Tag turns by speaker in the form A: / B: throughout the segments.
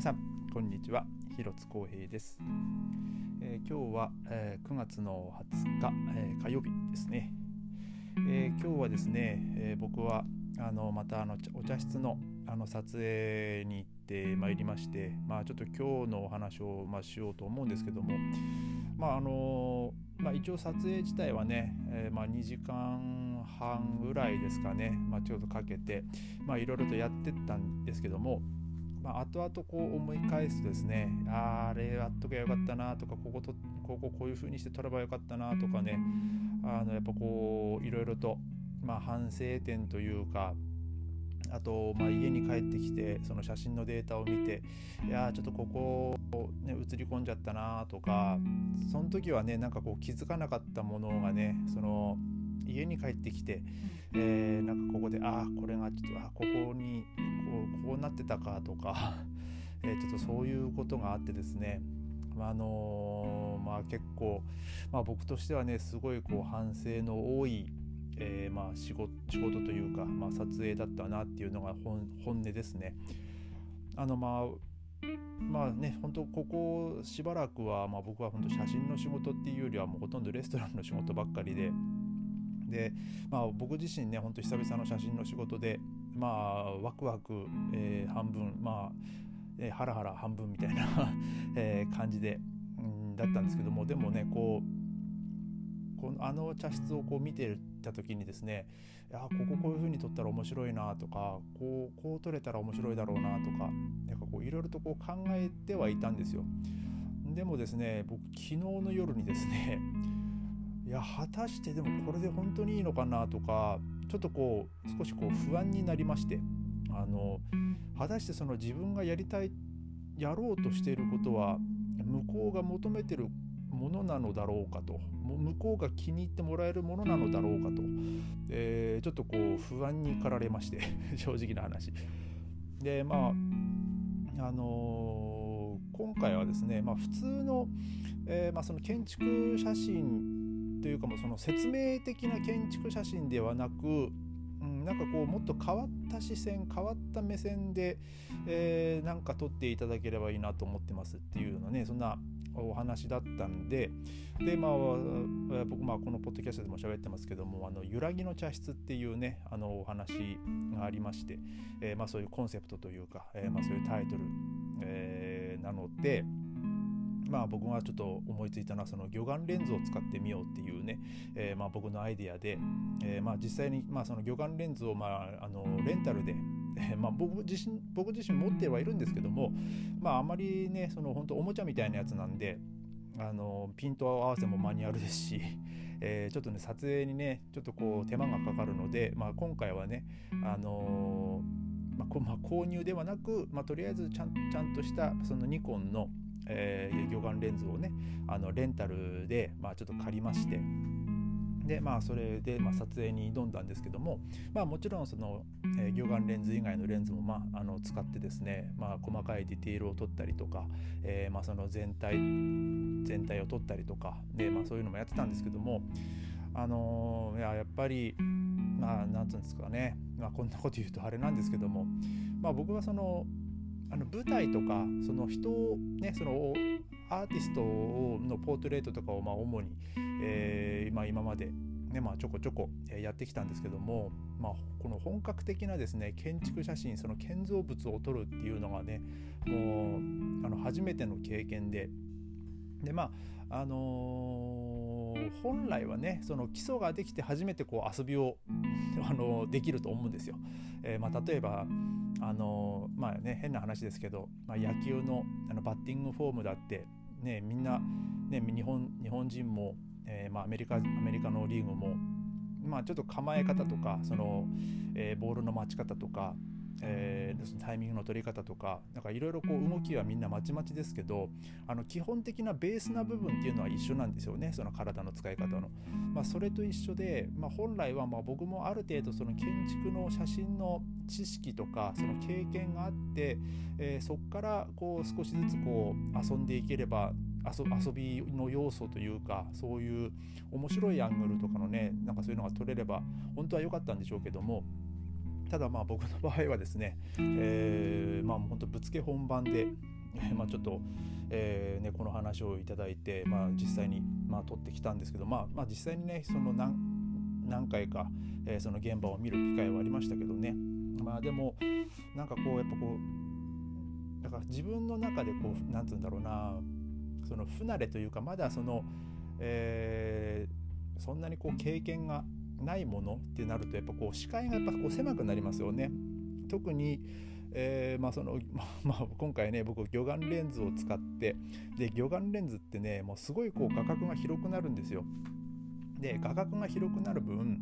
A: 皆さんこんにちは。広津光平です、えー、今日は、えー、9月の20日、えー、火曜日ですね、え今日はですね、え僕はあのまたあのお茶室のあの撮影に行ってまいりましてまあちょっと今日のお話を、まあ、しようと思うんですけどもまああのまあ、一応撮影自体はね、えまあ、2時間半ぐらいですかね、まあ、ちょうどかけてまあいろいろとやってったんですけどもまあ、後々こう思い返すとですねああれやっとけばよかったなとかこことこここういう風にして撮ればよかったなとかねあのやっぱこういろいろと、まあ、反省点というかあと、まあ、家に帰ってきてその写真のデータを見ていやちょっとここ、ね、映り込んじゃったなとかその時はねなんかこう気づかなかったものがねその家に帰ってきて、えー、なんかここでああこれがちょっとあここにこうこうなってたかとか、えー、ちょっとそういうことがあってですねあのー、まあ結構、まあ、僕としてはねすごいこう反省の多い、えー、まあ仕事仕事というか、まあ、撮影だったなっていうのが本音ですね。あのまあまあね、本当ここしばらくは、まあ、僕は本当写真の仕事っていうよりはもうほとんどレストランの仕事ばっかりで、で、まあ、僕自身ね本当久々の写真の仕事でまあワクワク、えー、半分まあ、えー、ハラハラ半分みたいな えー、感じで、ん、だったんですけどもでもねこうこのあの茶室をこう見てた時にですねあこここういう風に撮ったら面白いなとかこうこう撮れたら面白いだろうなとかなんかこういろいろとこう考えてはいたんですよ。でもですね僕昨日の夜にですねいや果たしてでもこれで本当にいいのかなとかちょっとこう少しこう不安になりましてあの果たしてその自分がやりたいやろうとしていることは向こうが求めてるものなのだろうかと向こうが気に入ってもらえるものなのだろうかと、えー、ちょっとこう不安に駆られまして 正直な話。でまああのー、今回はですね、まあ、普通の、えーまあ、その建築写真というかもうその説明的な建築写真ではなく、うん、なんかこうもっと変わった視線変わった目線で、えー、なんか撮っていただければいいなと思ってますっていうようなねそんなお話だったんででまあ僕まあこのポッドキャストでも喋ってますけども「あの揺らぎの茶室」っていうねあのお話がありまして、えー、まあそういうコンセプトというか、えー、まあそういうタイトル、えー、なので。まあ、僕がちょっと思いついたのはその魚眼レンズを使ってみようっていうね、えー、まあ僕のアイデアで、えー、まあ実際にまあその魚眼レンズをまああのレンタルでえまあ、僕自身僕自身持ってはいるんですけども、まあ、あまりねその本当おもちゃみたいなやつなんであのピント合わせもマニュアルですし、えー、ちょっとね撮影にねちょっとこう手間がかかるので、まあ、今回はね、あのー、まあ、まあ、購入ではなく、まあ、とりあえずちゃんちゃんとしたそのニコンの、えー、魚眼レンズをねあのレンタルで、まあ、ちょっと借りまして。でまあそれで、まあ、撮影に挑んだんですけども、まあ、もちろんその、えー、魚眼レンズ以外のレンズも、まあ、あの使ってですね、まあ、細かいディテールを撮ったりとか、えーまあ、その全体全体を撮ったりとかで、まあ、そういうのもやってたんですけどもあのー、いややっぱりまあなんつうんですかね、まあ、こんなこと言うとあれなんですけども、まあ、僕はそのあの舞台とかその人をねそのアーティストのポートレートとかをまあ主に、えーまあ、今まで、ねまあ、ちょこちょこやってきたんですけども、まあ、この本格的なですね建築写真その建造物を撮るっていうのがねもうあの初めての経験ででまああのー、本来はねその基礎ができて初めてこう遊びを、あのー、できると思うんですよ。えーまあ、例えばあのまあね変な話ですけど、まあ、野球のあのバッティングフォームだってねみんな、ね、日本日本人も、えーまあ、アメリカアメリカのリーグも、まあ、ちょっと構え方とかその、えー、ボールの待ち方とかえー、タイミングの取り方とかいろいろ動きはみんなまちまちですけどあの基本的なベースな部分っていうのは一緒なんですよねその体の使い方の。まあ、それと一緒で、まあ、本来はま僕もある程度その建築の写真の知識とかその経験があって、えー、そこからこう少しずつこう遊んでいければ遊びの要素というかそういう面白いアングルとかのねなんかそういうのが取れれば本当は良かったんでしょうけどもただまあ僕の場合はですね、えー、まあ本当ぶつけ本番で、まあ、ちょっと、えーね、この話をいただいて、まあ、実際に、まあ、撮ってきたんですけど、まあ、まあ実際にねその何何回か、えー、その現場を見る機会はありましたけどね。まあでもなんかこうやっぱこうだから自分の中でこう何て言うんだろうなその不慣れというかまだその、えー、そんなにこう経験がないものってなるとやっぱこう視界がやっぱこう狭くなりますよね。特にえー、まあその まあ、今回ね僕魚眼レンズを使ってで魚眼レンズってねもうすごいこう画角が広くなるんですよ。で画角が広くなる分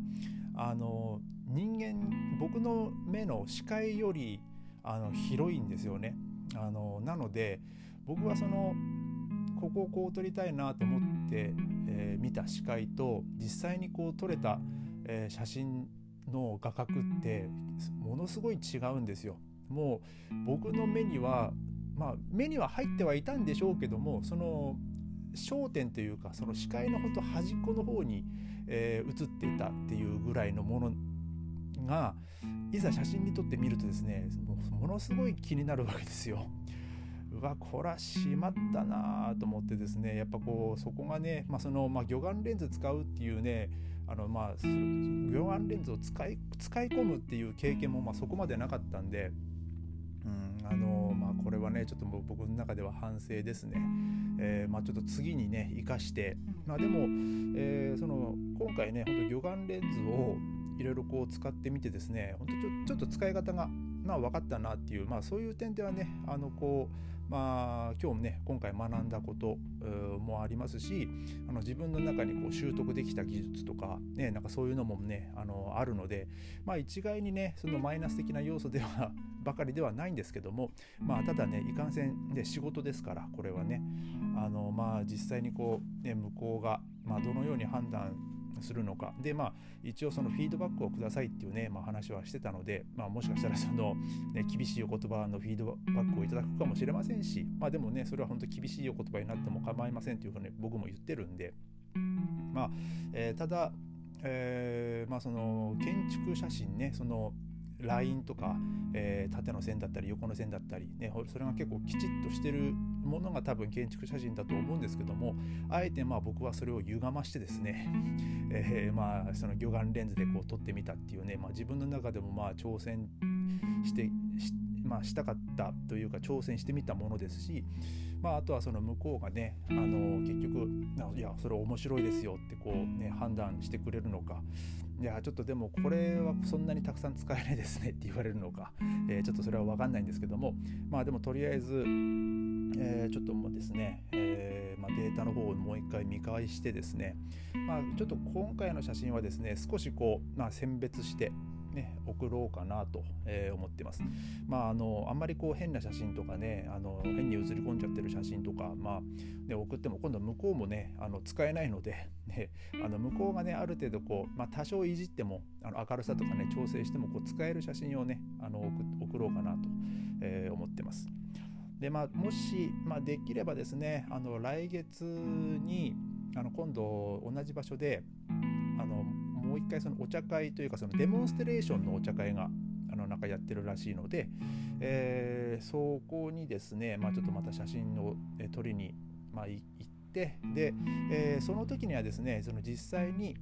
A: あの人間僕の目の視界よりあの広いんですよね。あのなので僕はそのここをこう撮りたいなと思って、えー、見た視界と実際にこう撮れた、えー、写真の画角ってものすごい違うんですよ。もう僕の目にはまあ目には入ってはいたんでしょうけどもその焦点というかその視界のほんと端っこの方に、えー、映っていたっていうぐらいのものがいざ写真に撮ってみるとですねものすごい気になるわけですよ。うわこらしまったなと思ってですねやっぱこうそこがね、まあそのまあ、魚眼レンズ使うっていうねあのまあ魚眼レンズを使い使い込むっていう経験もまあそこまでなかったんでうんあのまあ、これはねちょっと僕の中では反省ですね、えー、まあ、ちょっと次にね生かして、まあ、でも、えー、その今回ね本当魚眼レンズをいろいろこう使ってみてですね本当ちょちょっと使い方が、まあ、分かったなっていう、まあ、そういう点ではねあのこうまあ、今日もね今回学んだこともありますしあの自分の中にこう習得できた技術とか,、ね、なんかそういうのもねあのあるので、まあ、一概にねそのマイナス的な要素では ばかりではないんですけども、まあ、ただねいかんせんで仕事ですからこれはね。あの、まあ、実際にこう、ね、向こうが、まあ、どのように判断するのか。でまあ一応そのフィードバックをくださいっていうね、まあ、話はしてたので、まあ、もしかしたらその、ね、厳しいお言葉のフィードバックをいただくかもしれませんしまあでもねそれは本当厳しいお言葉になっても構いませんというふうに僕も言ってるんで。まあ、えー、ただえー、まあその建築写真ねそのラインとか、えー、縦の線だったり横の線だったり、ね、それが結構きちっとしてるものが多分建築写真だと思うんですけどもあえてまあ僕はそれを歪ましてですね、えー、まあその魚眼レンズでこう撮ってみたっていうね、まあ、自分の中でもまあ挑戦してまあ、したかったというか挑戦してみたものですし、まあ、あとはその向こうがねあの結局いやそれ面白いですよってこう、ね、判断してくれるのかいやちょっとでもこれはそんなにたくさん使えないですねって言われるのか、えー、ちょっとそれは分かんないんですけどもまあでもとりあえず、えー、ちょっともですね、えー、まあ、データの方をもう一回見返してですねまあちょっと今回の写真はですね少しこう、まあ、選別してね、送ろうかなと、えー、思ってます。まああのあんまりこう変な写真とかねあの変に写り込んじゃってる写真とか、まあね、送っても今度向こうもねあの使えないので、ね、あの向こうがねある程度こう、まあ、多少いじってもあの明るさとかね調整してもこう使える写真をねあの送ろうかなと、えー、思ってます。でまあ、もし、まあ、できればですねあの来月にあの今度同じ場所であのもう一回そのお茶会というかそのデモンストレーションのお茶会があのなんかやってるらしいので、えー、そこにですね、まあ、ちょっとまた写真を撮りに、まあ、行ってで、えー、その時にはですねその実際に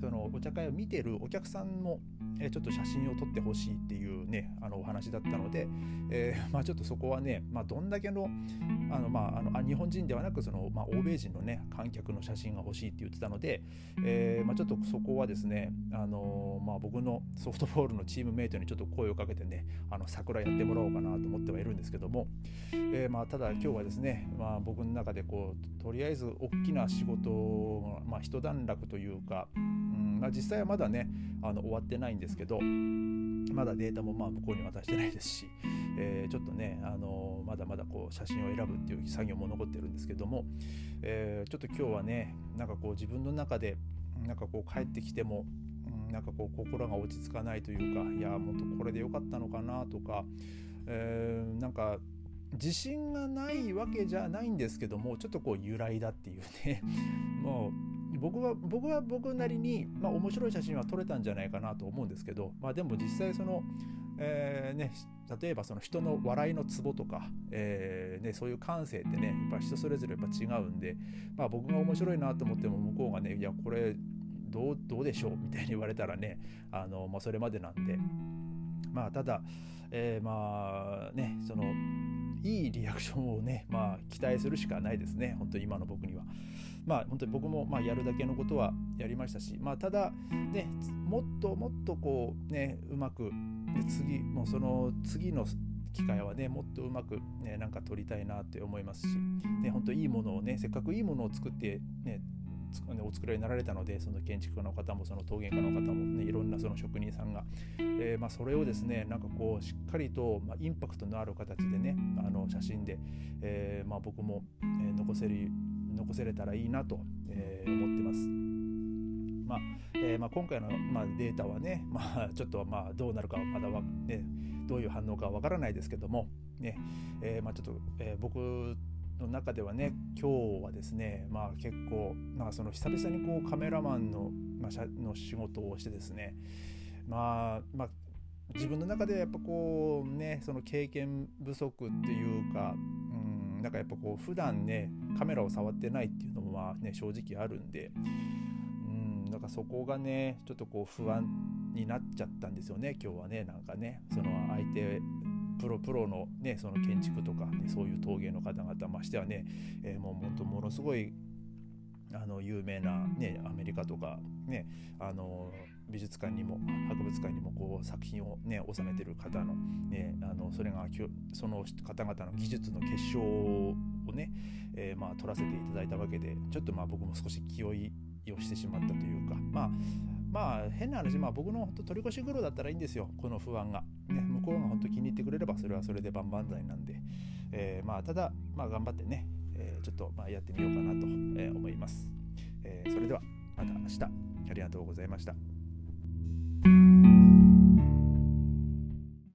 A: そのお茶会を見てるお客さんもえちょっと写真を撮ってほしいっていうねあのお話だったので、えー、まあ、ちょっとそこはね、まあ、どんだけのあの、まあ、あの日本人ではなくその、まあ、欧米人のね観客の写真が欲しいって言ってたので、えー、まあ、ちょっとそこはですね、あのまあ、僕のソフトボールのチームメイトにちょっと声をかけてねあの桜やってもらおうかなと思ってはいるんですけども、えー、まあ、ただ今日はですね、まあ、僕の中でこうとりあえず大きな仕事、まあ、一段落というか、うんまあ、実際はまだねあの終わってないんですですけどまだデータもまあ向こうに渡してないですし、えー、ちょっとね、あのまだまだこう写真を選ぶっていう作業も残ってるんですけども、えー、ちょっと今日はねなんかこう自分の中でなんかこう帰ってきてもなんかこう心が落ち着かないというかいやもっとこれでよかったのかなとか、えー、なんか自信がないわけじゃないんですけどもちょっとこう揺らいだっていうね もう僕は僕は僕なりに、まあ、面白い写真は撮れたんじゃないかなと思うんですけど、まあ、でも実際その、えーね、例えばその人の笑いのツボとか、えーね、そういう感性ってねやっぱ人それぞれやっぱ違うんで、まあ、僕が面白いなと思っても向こうがねいやこれどうどうでしょうみたいに言われたらねあの、まあ、それまでなんでまあただ、えー、まあねそのいいリアクションをね、まあ、期待するしかないですね、本当に今の僕には。まあ、本当に僕もまあやるだけのことはやりましたし、まあ、ただ、ね、もっともっとこう、ね、うまく、で次、もうその次の機会はね、もっとうまく、ね、なんか撮りたいなって思いますし、ね、本当いいものをね、せっかくいいものを作って、ね、お作りになられたのでその建築家の方もその陶芸家の方も、ね、いろんなその職人さんが、えー、まあ、それをですねなんかこうしっかりと、まあ、インパクトのある形でねあの写真で、えー、まあ、僕も、え残せる残せれたらいいなと、え思ってます。まあえー、まあ、今回の、まあ、データはね、まあ、ちょっとまあどうなるかまだわ、ね、どういう反応かわからないですけども、ねえー、まあ、ちょっと、えー、僕の中ではね今日はですねまあ結構まあその久々にこうカメラマンの,、まあ、の仕事をしてですねまあまあ自分の中でやっぱこうねその経験不足っていうかうんなんかやっぱこう普段ねカメラを触ってないっていうのもまあね正直あるんでうんなんかそこがねちょっとこう不安になっちゃったんですよね今日はねなんかねその相手プロプロの,、ね、その建築とか、ね、そういう陶芸の方々ましてはね、えー、もう本当ものすごいあの有名な、ね、アメリカとか、ね、あの美術館にも博物館にもこう作品を、ね、収めてる方の,、ね、あのそれがその方々の技術の結晶をね、えー、まあ、取らせていただいたわけでちょっとまあ僕も少し気負いをしてしまったというかまあまあ変な話、まあ、僕の取り越し苦労だったらいいんですよこの不安が。ね、ころが本当気に入ってくれればそれはそれで万々歳なんで、えー、まあただ、まあ、頑張ってね、えー、ちょっとまあやってみようかなと思います。えー、それではまた明日ありがとうございました。